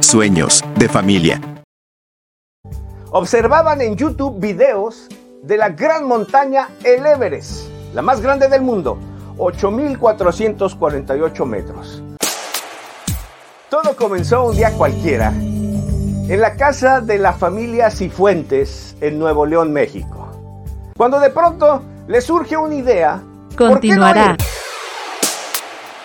Sueños de familia. Observaban en YouTube videos de la gran montaña El Everest, la más grande del mundo, 8.448 metros. Todo comenzó un día cualquiera, en la casa de la familia Cifuentes, en Nuevo León, México. Cuando de pronto le surge una idea. Continuará.